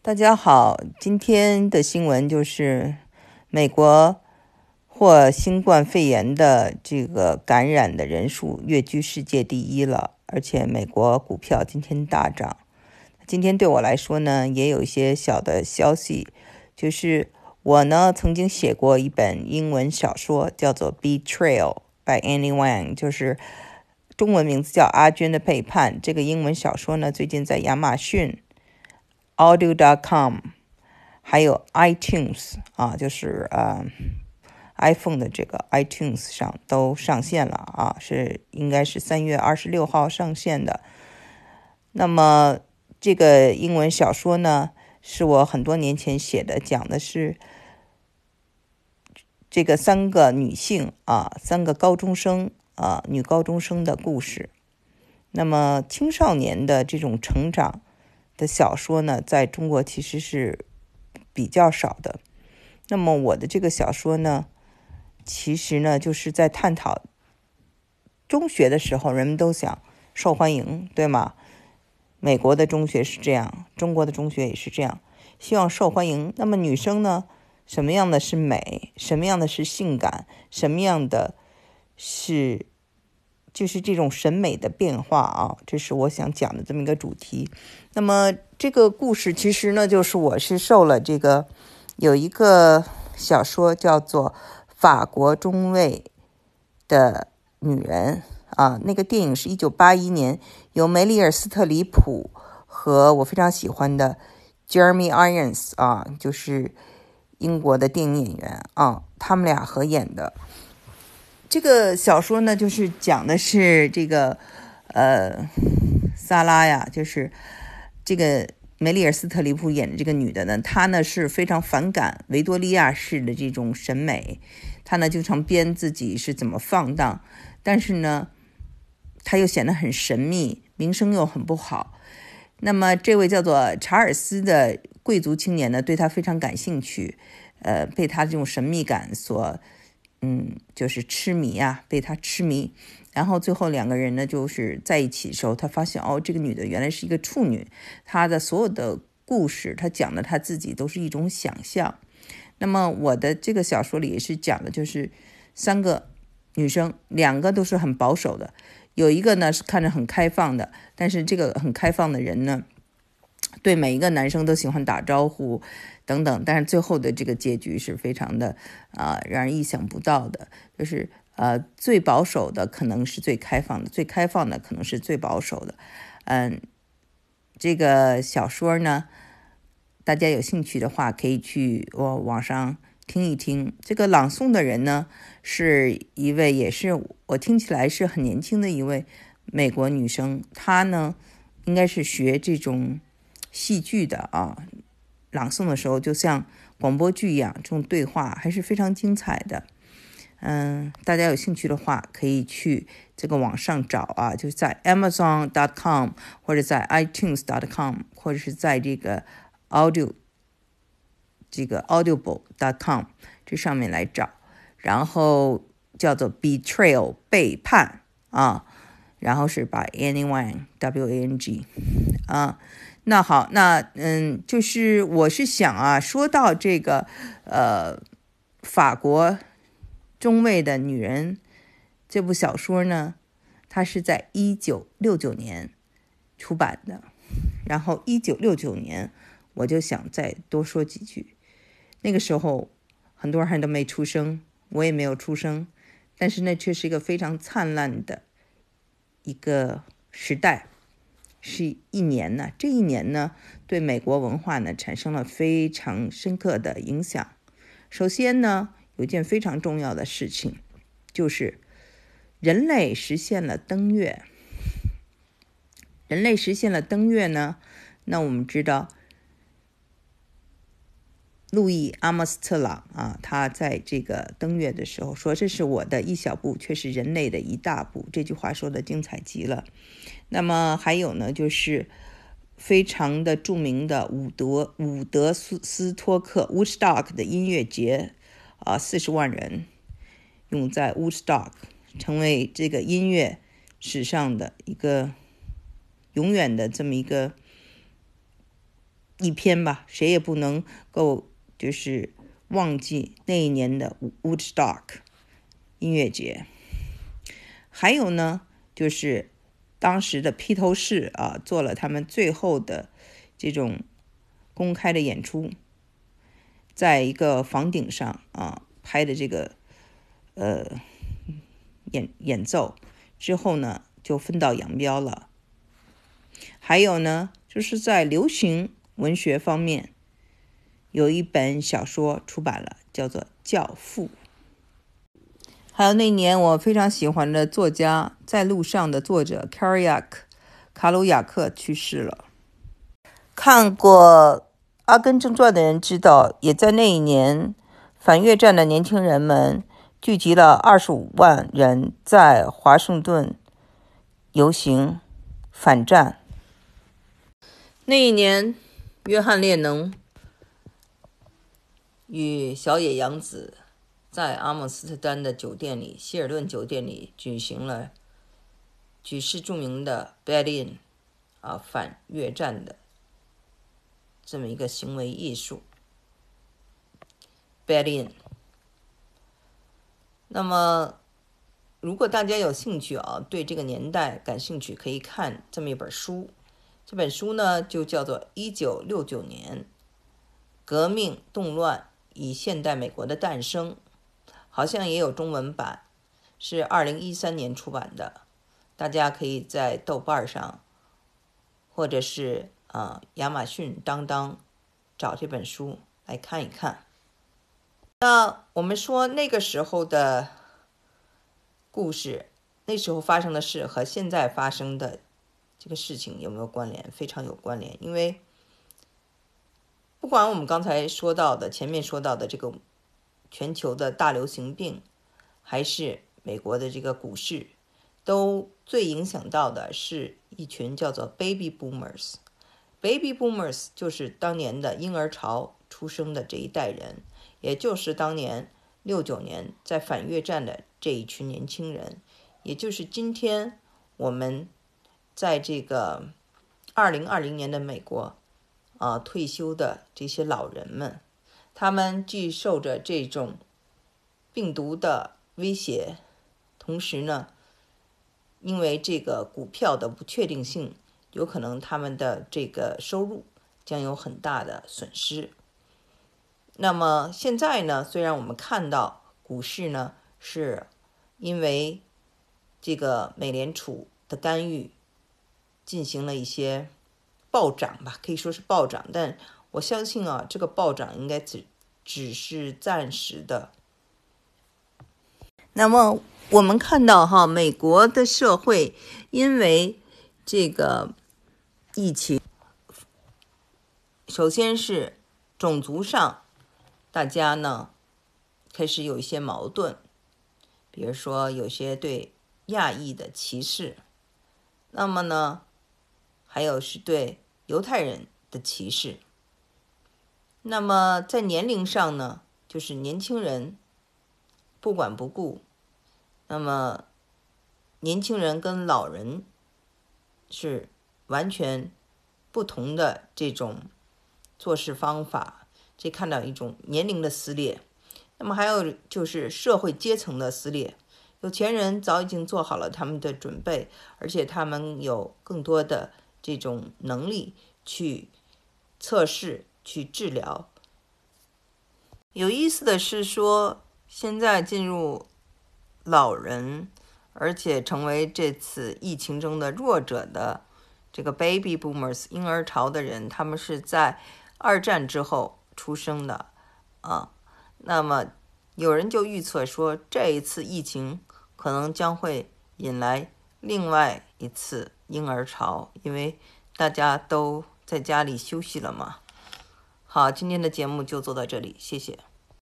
大家好，今天的新闻就是美国或新冠肺炎的这个感染的人数跃居世界第一了，而且美国股票今天大涨。今天对我来说呢，也有一些小的消息，就是我呢曾经写过一本英文小说，叫做《Betrayal》by Anyone 就是中文名字叫《阿娟的背叛》。这个英文小说呢，最近在亚马逊。Audio.com，还有 iTunes 啊，就是呃 iPhone 的这个 iTunes 上都上线了啊，是应该是三月二十六号上线的。那么这个英文小说呢，是我很多年前写的，讲的是这个三个女性啊，三个高中生啊，女高中生的故事。那么青少年的这种成长。的小说呢，在中国其实是比较少的。那么我的这个小说呢，其实呢就是在探讨中学的时候，人们都想受欢迎，对吗？美国的中学是这样，中国的中学也是这样，希望受欢迎。那么女生呢，什么样的是美？什么样的是性感？什么样的是？就是这种审美的变化啊，这是我想讲的这么一个主题。那么这个故事其实呢，就是我是受了这个有一个小说叫做《法国中尉的女人》啊，那个电影是一九八一年由梅丽尔·斯特里普和我非常喜欢的 Jeremy Irons 啊，就是英国的电影演员啊，他们俩合演的。这个小说呢，就是讲的是这个，呃，萨拉呀，就是这个梅丽尔·斯特里普演的这个女的呢，她呢是非常反感维多利亚式的这种审美，她呢经常编自己是怎么放荡，但是呢，她又显得很神秘，名声又很不好。那么这位叫做查尔斯的贵族青年呢，对她非常感兴趣，呃，被她这种神秘感所。嗯，就是痴迷啊，被他痴迷，然后最后两个人呢，就是在一起的时候，他发现哦，这个女的原来是一个处女，她的所有的故事，她讲的她自己都是一种想象。那么我的这个小说里是讲的，就是三个女生，两个都是很保守的，有一个呢是看着很开放的，但是这个很开放的人呢，对每一个男生都喜欢打招呼。等等，但是最后的这个结局是非常的啊，让人意想不到的。就是呃，最保守的可能是最开放的，最开放的可能是最保守的。嗯，这个小说呢，大家有兴趣的话可以去我网上听一听。这个朗诵的人呢，是一位也是我听起来是很年轻的一位美国女生，她呢应该是学这种戏剧的啊。朗诵的时候就像广播剧一样，这种对话还是非常精彩的。嗯，大家有兴趣的话，可以去这个网上找啊，就是在 Amazon.com 或者在 iTunes.com 或者是在这个 Audio 这个 Audible.com 这上面来找，然后叫做 Betrayal 背叛啊，然后是把 Anyone W A N G 啊。那好，那嗯，就是我是想啊，说到这个，呃，法国中尉的女人这部小说呢，它是在一九六九年出版的，然后一九六九年，我就想再多说几句。那个时候很多人都没出生，我也没有出生，但是那却是一个非常灿烂的一个时代。是一年呢，这一年呢，对美国文化呢产生了非常深刻的影响。首先呢，有件非常重要的事情，就是人类实现了登月。人类实现了登月呢，那我们知道。路易阿姆斯特朗啊，他在这个登月的时候说：“这是我的一小步，却是人类的一大步。”这句话说的精彩极了。那么还有呢，就是非常的著名的伍德伍德斯斯托克 Woodstock 的音乐节啊，四十万人用在 Woodstock，成为这个音乐史上的一个永远的这么一个一篇吧，谁也不能够就是忘记那一年的 Woodstock 音乐节。还有呢，就是当时的披头士啊，做了他们最后的这种公开的演出，在一个房顶上啊拍的这个呃演演奏之后呢，就分道扬镳了。还有呢，就是在流行文学方面，有一本小说出版了，叫做《教父》。还有那年我非常喜欢的作家《在路上》的作者卡尔亚克卡鲁亚克去世了。看过《阿根正传》的人知道，也在那一年，反越战的年轻人们聚集了二十五万人在华盛顿游行反战。那一年，约翰列侬与小野洋子。在阿姆斯特丹的酒店里，希尔顿酒店里举行了举世著名的 “Berlin” 啊反越战的这么一个行为艺术。Berlin。那么，如果大家有兴趣啊，对这个年代感兴趣，可以看这么一本书。这本书呢，就叫做《一九六九年革命动乱与现代美国的诞生》。好像也有中文版，是二零一三年出版的，大家可以在豆瓣上，或者是啊亚马逊、当当找这本书来看一看。那我们说那个时候的故事，那时候发生的事和现在发生的这个事情有没有关联？非常有关联，因为不管我们刚才说到的、前面说到的这个。全球的大流行病，还是美国的这个股市，都最影响到的是一群叫做 Baby Boomers。Baby Boomers 就是当年的婴儿潮出生的这一代人，也就是当年六九年在反越战的这一群年轻人，也就是今天我们在这个二零二零年的美国啊退休的这些老人们。他们既受着这种病毒的威胁，同时呢，因为这个股票的不确定性，有可能他们的这个收入将有很大的损失。那么现在呢，虽然我们看到股市呢是因为这个美联储的干预进行了一些暴涨吧，可以说是暴涨，但。我相信啊，这个暴涨应该只只是暂时的。那么我们看到哈，美国的社会因为这个疫情，首先是种族上，大家呢开始有一些矛盾，比如说有些对亚裔的歧视，那么呢，还有是对犹太人的歧视。那么在年龄上呢，就是年轻人不管不顾。那么年轻人跟老人是完全不同的这种做事方法，这看到一种年龄的撕裂。那么还有就是社会阶层的撕裂，有钱人早已经做好了他们的准备，而且他们有更多的这种能力去测试。去治疗。有意思的是说，现在进入老人，而且成为这次疫情中的弱者的这个 baby boomers 婴儿潮的人，他们是在二战之后出生的啊。那么有人就预测说，这一次疫情可能将会引来另外一次婴儿潮，因为大家都在家里休息了嘛。好，今天的节目就做到这里，谢谢。